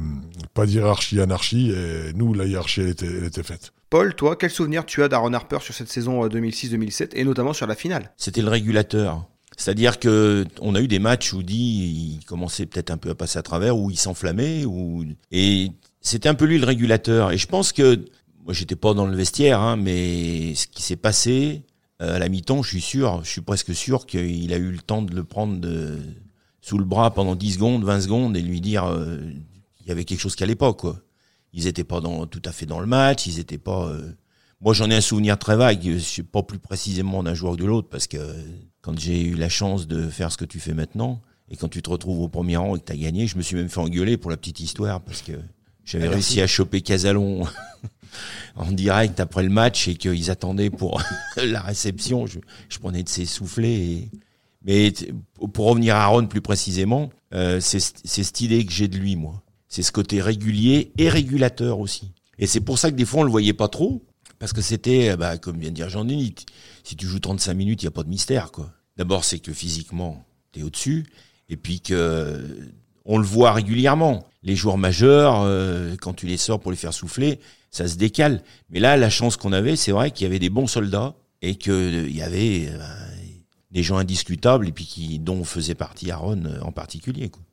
S3: pas d'hierarchie, anarchie, et nous, la hiérarchie, elle était, elle était faite.
S2: Paul, toi, quel souvenir tu as d'Aaron Harper sur cette saison euh, 2006-2007 et notamment sur la finale?
S4: C'était le régulateur. C'est-à-dire que on a eu des matchs où dit il commençait peut-être un peu à passer à travers, où il s'enflammait, ou et c'était un peu lui le régulateur. Et je pense que moi j'étais pas dans le vestiaire, hein, mais ce qui s'est passé euh, à la mi-temps, je suis sûr, je suis presque sûr qu'il a eu le temps de le prendre de, sous le bras pendant 10 secondes, 20 secondes et lui dire euh, il y avait quelque chose qui allait pas quoi. Ils étaient pas dans, tout à fait dans le match, ils étaient pas. euh, Moi j'en ai un souvenir très vague, je sais pas plus précisément d'un joueur que de l'autre parce que quand j'ai eu la chance de faire ce que tu fais maintenant, et quand tu te retrouves au premier rang et que tu as gagné, je me suis même fait engueuler pour la petite histoire, parce que j'avais réussi à choper Casalon <laughs> en direct après le match et qu'ils attendaient pour <laughs> la réception. Je, je prenais de ses soufflets. Et... Mais pour revenir à Aaron plus précisément, euh, c'est cette idée que j'ai de lui, moi. C'est ce côté régulier et régulateur aussi. Et c'est pour ça que des fois on le voyait pas trop, parce que c'était, euh, bah, comme vient de dire Jean-Denis, si tu joues 35 minutes, il n'y a pas de mystère, quoi. D'abord, c'est que physiquement, tu es au-dessus, et puis que euh, on le voit régulièrement. Les joueurs majeurs, euh, quand tu les sors pour les faire souffler, ça se décale. Mais là, la chance qu'on avait, c'est vrai qu'il y avait des bons soldats et qu'il y avait euh, des gens indiscutables et puis qui, dont faisait partie Aaron euh, en particulier. Quoi.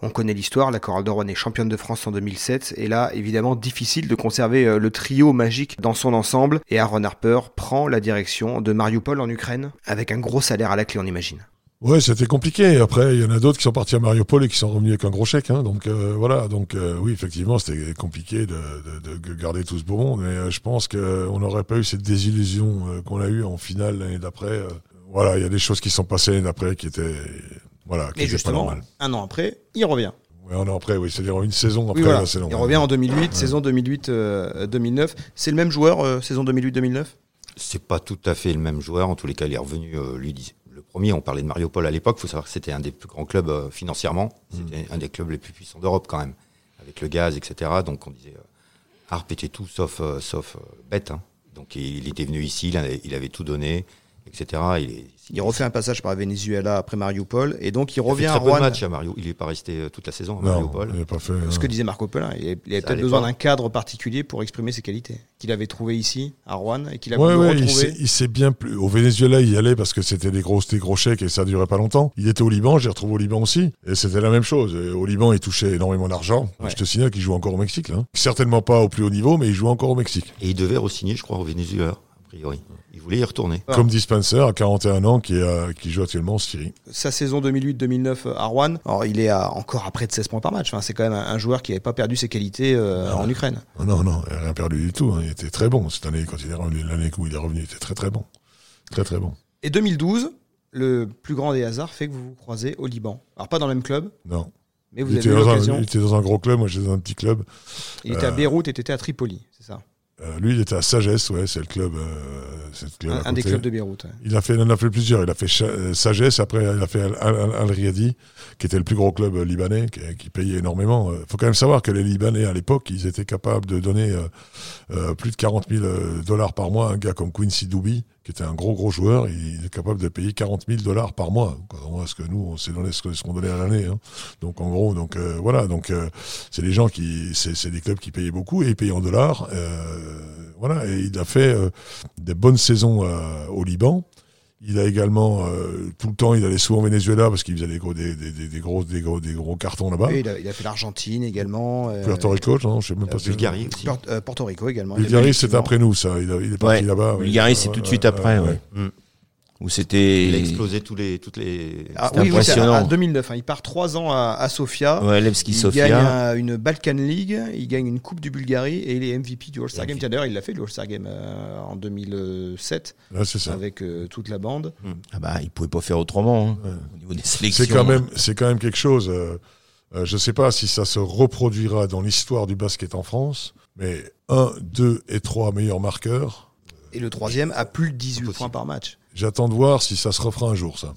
S2: On connaît l'histoire, la chorale de Rouen est championne de France en 2007, et là, évidemment, difficile de conserver euh, le trio magique dans son ensemble, et Aaron Harper prend la direction de Mariupol en Ukraine, avec un gros salaire à la clé, on imagine.
S3: Ouais, c'était compliqué. Après, il y en a d'autres qui sont partis à Mariupol et qui sont revenus avec un gros chèque. Hein. Donc euh, voilà. Donc euh, oui, effectivement, c'était compliqué de, de, de garder tout ce beau monde. Mais euh, je pense qu'on n'aurait pas eu cette désillusion euh, qu'on a eue en finale l'année d'après. Euh, voilà, il y a des choses qui sont passées l'année d'après qui étaient voilà, qui
S2: Et
S3: étaient pas
S2: justement,
S3: normales.
S2: un an après, il revient.
S3: Ouais, un an après, oui, c'est-à-dire une saison après,
S2: Oui, voilà.
S3: c'est long.
S2: Il revient en 2008, saison 2008-2009. C'est le même joueur, euh, saison 2008-2009
S5: C'est pas tout à fait le même joueur. En tous les cas, il est revenu. euh, lui, le premier, on parlait de Mariupol à l'époque. Il faut savoir que c'était un des plus grands clubs euh, financièrement. C'était un des clubs les plus puissants d'Europe quand même, avec le gaz, etc. Donc on disait, euh, Harp était tout sauf euh, sauf euh, bête. hein. Donc il, il était venu ici, il avait, il avait tout donné, etc. Il, est,
S2: Il refait un passage par Venezuela après Mariupol, et donc il
S5: il a fait
S2: revient à
S5: très peu de
S2: Rouen.
S5: matchs à Mario. Il est pas resté euh, toute la saison à
S3: Non,
S5: Mariupol.
S3: il n'a pas fait.
S2: Ce que disait Marco Pelin, il avait, il avait
S5: Ça
S2: peut-être besoin d'un cadre particulier pour exprimer ses qualités, qu'il avait trouvé ici, à Rouen, et qu'il a
S3: Ouais,
S2: voulu
S3: ouais, s'est- il s'est bien plu. Au Venezuela, il y allait parce que c'était des gros, des gros chèques et ça durait pas longtemps. Il était au Liban, j'ai retrouvé au Liban aussi. Et c'était la même chose. Et au Liban, il touchait énormément d'argent.
S2: Ouais.
S3: Je te signale qu'il joue encore au Mexique, là. Certainement pas au plus haut niveau, mais il joue encore au Mexique.
S5: Et il devait re-signer, je crois, au Venezuela, priori. Il voulait y retourner.
S2: Ah.
S3: Comme Dispenser, à 41 ans, qui, est, à- qui joue actuellement en Syrie.
S2: Sa saison 2008-2009 à Rouen, alors il est à encore à près de 16 points par match. Enfin, c'est quand même un, un joueur qui n'avait pas perdu ses qualités euh,
S3: Ah.
S2: en Ukraine.
S3: Non, non, non, il n'a rien perdu du tout. hein. Il était très bon cette année. Quand il est revenu, l'année où il est revenu, il était très très bon. Très très bon.
S2: Et 2012, le plus grand des hasards fait que vous vous croisez au Liban. Alors pas dans le même club,
S3: Non.
S2: mais vous
S3: il,
S2: avez
S3: était
S2: eu
S3: dans un,
S2: l'occasion.
S3: il était dans un gros club, moi j'étais dans un petit club.
S2: Il était à
S3: euh,
S2: Beyrouth et t'étais à Tripoli, c'est ça?
S3: Euh, lui, il était à Sagesse, ouais, c'est le club. euh, c'est le club
S2: un, des clubs de Beyrouth. ouais.
S3: Il a fait, il en a fait plusieurs. Il a fait euh, Sagesse, après il a fait Al, Al- Al Riyadi, qui était le plus gros club euh, libanais, qui, qui payait énormément. Il faut quand même savoir que les Libanais à l'époque, ils étaient capables de donner euh, plus de 40 000 euh, dollars par mois à un gars comme Quincy Doubi, qui était un gros gros joueur. Il est capable de payer 40 000 dollars par mois. Contrairement à ce que nous, on s'est donné ce qu'on donnait à l'année. hein. Donc en gros, donc euh, voilà, donc euh, c'est des gens qui, c'est c'est des clubs qui payaient beaucoup et ils payaient en dollars. Euh, voilà, et il a fait euh, des bonnes saisons euh, au Liban. Il a également euh, tout le temps, il allait souvent au Venezuela parce qu'il faisait des gros, des, des, des, des gros, des gros, des gros cartons là-bas.
S2: Et il, a, il a fait l'Argentine également. euh,
S3: Puerto Rico, non, je sais même pas. Si-
S5: Bulgarie aussi.
S2: Porto, euh, Porto Rico également.
S3: Bulgarie, c'est après nous, ça. Il, a- il est parti
S4: Ouais,
S3: là-bas. oui.
S4: Bulgarie, c'est tout de suite après,
S3: ouais.
S4: ouais. Où c'était.
S5: Il a explosé tous les, toutes les.
S2: Ah, oui, oui, c'est
S4: impressionnant.
S2: en 2009. hein. Il part trois ans à, à Sofia.
S4: Ouais, Levski
S2: il
S4: Sofia.
S2: gagne un- une Balkan League, il gagne une Coupe du Bulgarie et il est MVP du All-Star Game. D'ailleurs, il l'a fait, le All-Star Game, euh, en 2007,
S3: Ouais, c'est ça.
S2: avec euh, toute la bande.
S4: Ah bah, il pouvait pas faire autrement hein, au niveau des sélections.
S3: C'est quand même, c'est quand même quelque chose. euh, euh, je sais pas si ça se reproduira dans l'histoire du basket en France, mais un, deux et trois meilleurs marqueurs.
S2: Et le troisième a plus de 18
S5: Impossible.
S2: points par match.
S3: J'attends de voir si ça se refera un jour, ça.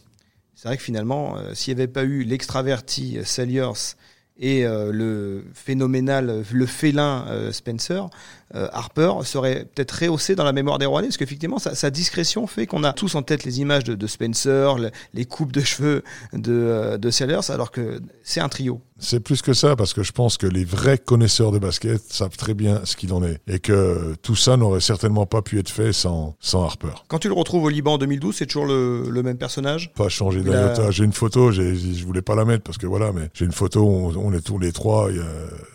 S2: C'est vrai que finalement, euh, s'il n'y avait pas eu l'extraverti euh, Sellers et euh, le phénoménal, le félin euh, Spencer, euh, Harper serait peut-être rehaussé dans la mémoire des Rouennais, parce qu'effectivement, sa, sa discrétion fait qu'on a tous en tête les images de, de Spencer, le- les coupes de cheveux de, euh, de Sellers, alors que c'est un trio.
S3: C'est plus que ça, parce que je pense que les vrais connaisseurs de basket savent très bien ce qu'il en est. Et que tout ça n'aurait certainement pas pu être fait sans, sans Harper.
S2: Quand tu le retrouves au Liban en 2012, c'est toujours le, le même personnage?
S3: Pas changé
S2: Il a-
S3: d'iota. J'ai une photo, je voulais pas la mettre parce que voilà, mais j'ai une photo où on, on est tous les trois. Il y, a,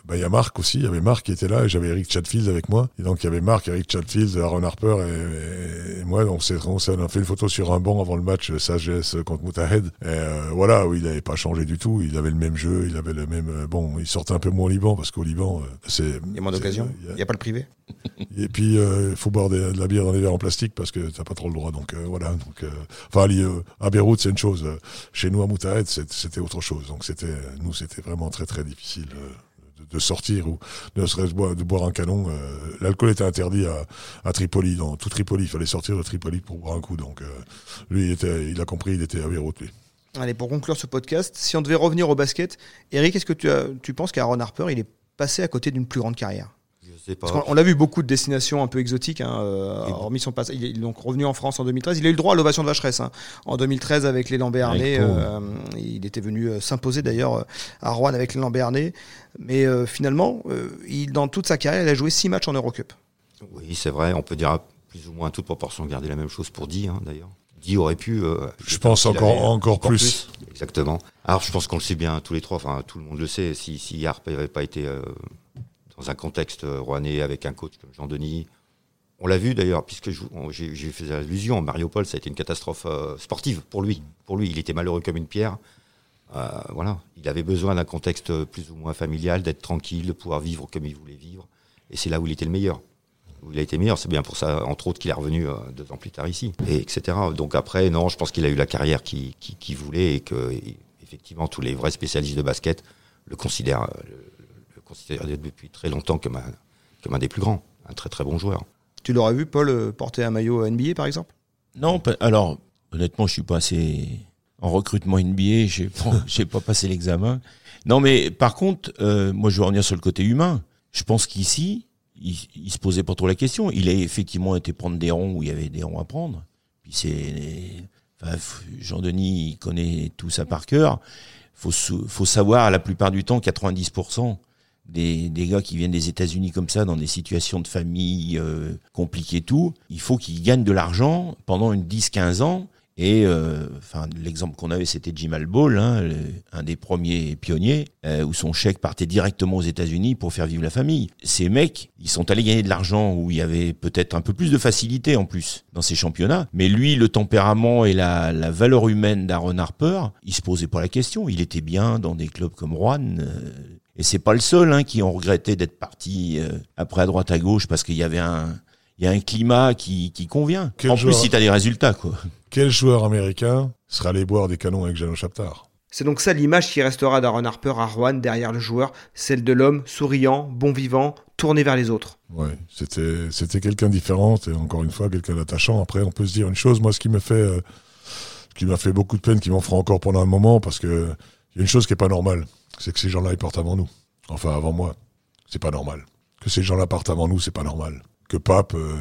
S3: bah, il y a Marc aussi, il y avait Marc qui était là et j'avais Eric Chatfield avec moi. Et donc il y avait Marc, Eric Chatfield, Aaron Harper et, et- moi. Donc on, s'est- on, a fait une photo sur un banc avant le match Sagesse contre Moutahed. Et euh, voilà, où il n'avait pas changé du tout. Il avait le même jeu, il avait le même. euh, bon, il sortait un peu moins au Liban parce qu'au Liban, euh, c'est.
S2: Il y a moins d'occasions.
S3: il a-
S2: n'y a pas le privé. <laughs>
S3: et puis, il faut boire des- de la bière dans les verres en plastique parce que t'as pas trop le droit. Donc euh, voilà. Donc, euh, enfin, euh, à Beyrouth, c'est une chose. Euh, Chez nous, à Moutahed, c'était autre chose. Donc c'était, nous, c'était vraiment très très difficile euh, de, sortir ou ne serait-ce de boire un canon. Euh, L'alcool était interdit à, Tripoli. Dans tout Tripoli, il fallait sortir de Tripoli pour boire un coup. Donc euh, lui, il, était, il a compris, il était à Beyrouth. Lui.
S2: Allez, pour conclure ce podcast, si on devait revenir au basket, Eric, est-ce que tu, tu penses qu'Aaron Harper, il est passé à côté d'une plus grande carrière?
S5: Je sais pas.
S2: Parce qu'on on a vu beaucoup de destinations un peu exotiques, hein, euh, hormis son passage. Il est donc revenu en France en 2013. Il a eu le droit à l'ovation de Vacheresse hein, en 2013 avec l'élan Béarnais.
S4: Avec Pau.
S2: euh, il était venu euh, s'imposer d'ailleurs à Rouen avec l'élan Béarnais. Mais euh, finalement, euh, il, dans toute sa carrière, il a joué six matchs en Eurocup.
S5: Oui, c'est vrai. On peut dire à plus ou moins à toute proportion garder la même chose pour Di, hein, d'ailleurs. Di aurait pu. euh,
S3: Je pense encore-
S5: avait,
S3: encore plus.
S5: Exactement. Alors, je pense qu'on le sait bien tous les trois. Enfin, tout le monde le sait. Si, si Harp n'avait pas été euh, dans un contexte euh, rouennais avec un coach comme Jean-Denis, on l'a vu d'ailleurs, puisque j'ai fait allusion. Mariupol, ça a été une catastrophe euh, sportive pour lui. Pour lui, il était malheureux comme une pierre. Euh, voilà, il avait besoin d'un contexte plus ou moins familial, d'être tranquille, de pouvoir vivre comme il voulait vivre. Et c'est là où il était le meilleur. Où il a été meilleur, c'est bien pour ça, entre autres, qu'il est revenu deux ans plus tard ici, et etc. Donc après, non, je pense qu'il a eu la carrière qu'il qu'il voulait et que, effectivement, tous les vrais spécialistes de basket le considèrent, le considèrent depuis très longtemps comme un, comme un des plus grands, un très très bon joueur.
S2: Tu l'aurais vu, Paul, euh, porter un maillot NBA par exemple?
S4: Non, alors, honnêtement, je suis pas assez en recrutement NBA, j'ai pas, <laughs> pas passé l'examen. Non, mais par contre, euh, moi, je veux revenir sur le côté humain. Je pense qu'ici, il, il se posait pas trop la question. Il a effectivement été prendre des ronds où il y avait des ronds à prendre. Puis c'est, enfin, Jean-Denis, il connaît tout ça par cœur. Faut, faut savoir, la plupart du temps, 90% des, des gars qui viennent des États-Unis comme ça, dans des situations de famille euh, compliquées, tout, il faut qu'ils gagnent de l'argent pendant une 10-15 ans. Et euh, enfin, l'exemple qu'on avait, c'était Jim Alball, hein, un des premiers pionniers, euh, où son chèque partait directement aux États-Unis pour faire vivre la famille. Ces mecs, ils sont allés gagner de l'argent où il y avait peut-être un peu plus de facilité en plus dans ces championnats. Mais lui, le tempérament et la, la valeur humaine d'Aaron Harper, il se posait pas la question. Il était bien dans des clubs comme Rouen. euh, et c'est pas le seul hein, qui ont regretté d'être parti euh, après à droite à gauche parce qu'il y avait un il y a un climat qui, qui convient.
S3: Quel
S4: en plus, si t'as des résultats, quoi.
S3: Quel joueur américain serait allé boire des canons avec Jano Chaptar
S2: C'est donc ça l'image qui restera d'Aaron Harper à Rouen derrière le joueur, celle de l'homme souriant, bon vivant, tourné vers les autres.
S3: Ouais, c'était c'était quelqu'un de différent et encore une fois quelqu'un d'attachant. Après, on peut se dire une chose. Moi, ce qui me fait, euh, ce qui m'a fait beaucoup de peine, qui m'en fera encore pendant un moment, parce que une chose qui est pas normale, c'est que ces gens-là partent avant nous. Enfin, avant moi, c'est pas normal. Que ces gens-là partent avant nous, c'est pas normal. Que Pape, euh,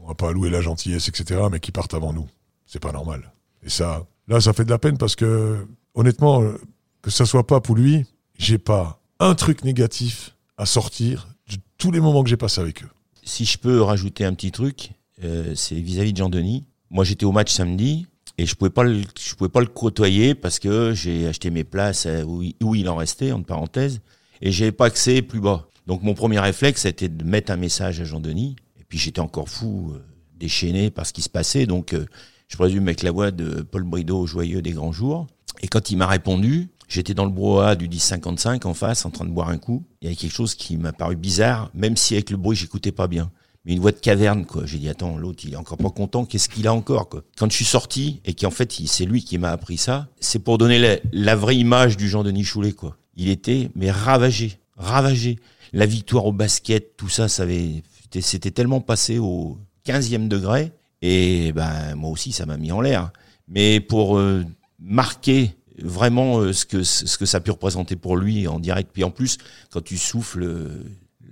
S3: on va pas louer la gentillesse, etc., mais qu'ils partent avant nous, c'est pas normal. Et ça, là, ça fait de la peine parce que honnêtement, euh, que ça soit Pape ou lui, j'ai pas un truc négatif à sortir de tous les moments que j'ai passés avec eux.
S4: Si je peux rajouter un petit truc, euh, c'est vis-à-vis de Jean-Denis. Moi, j'étais au match samedi et je pouvais pas le, je pouvais pas le côtoyer parce que j'ai acheté mes places euh, où, il- en restait, entre parenthèses, et j'avais pas accès plus bas. Donc, mon premier réflexe, c'était de mettre un message à Jean-Denis. Et puis, j'étais encore fou, euh, déchaîné par ce qui se passait. Donc, euh, je présume avec la voix de Paul Brideau, joyeux des grands jours. Et quand il m'a répondu, j'étais dans le brouhaha du 1055 en face, en train de boire un coup. Il y avait quelque chose qui m'a paru bizarre, même si avec le bruit, j'écoutais pas bien. Mais une voix de caverne, quoi. J'ai dit, attends, l'autre, il est encore pas content, qu'est-ce qu'il a encore, quoi? Quand je suis sorti, et qu'en fait, c'est lui qui m'a appris ça, c'est pour donner la, la vraie image du Jean-Denis Choulet, quoi. Il était, mais ravagé, ravagé. La victoire au basket, tout ça, ça avait, c'était tellement passé au 15e degré, et ben, moi aussi, ça m'a mis en l'air. Mais pour euh, marquer vraiment euh, ce que ce que ça a pu représenter pour lui en direct. Puis en plus, quand tu souffles euh,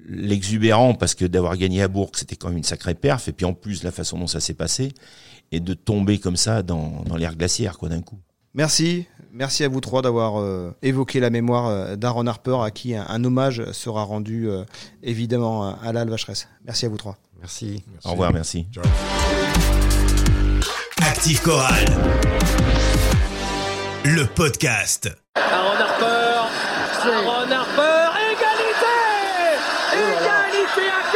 S4: l'exubérant, parce que d'avoir gagné à Bourg, c'était quand même une sacrée perf, et puis en plus la façon dont ça s'est passé, et de tomber comme ça dans, dans l'air glaciaire, quoi, d'un coup.
S2: Merci, merci à vous trois d'avoir euh, évoqué la mémoire euh, d'Aaron Harper, à qui un, un hommage sera rendu euh, évidemment à la Vacheresse. Merci à vous trois.
S5: Merci.
S4: Au revoir, merci.
S3: Ciao.
S1: Active Chorale. Le podcast.
S8: Aaron Harper, Aaron Harper, égalité Égalité à 40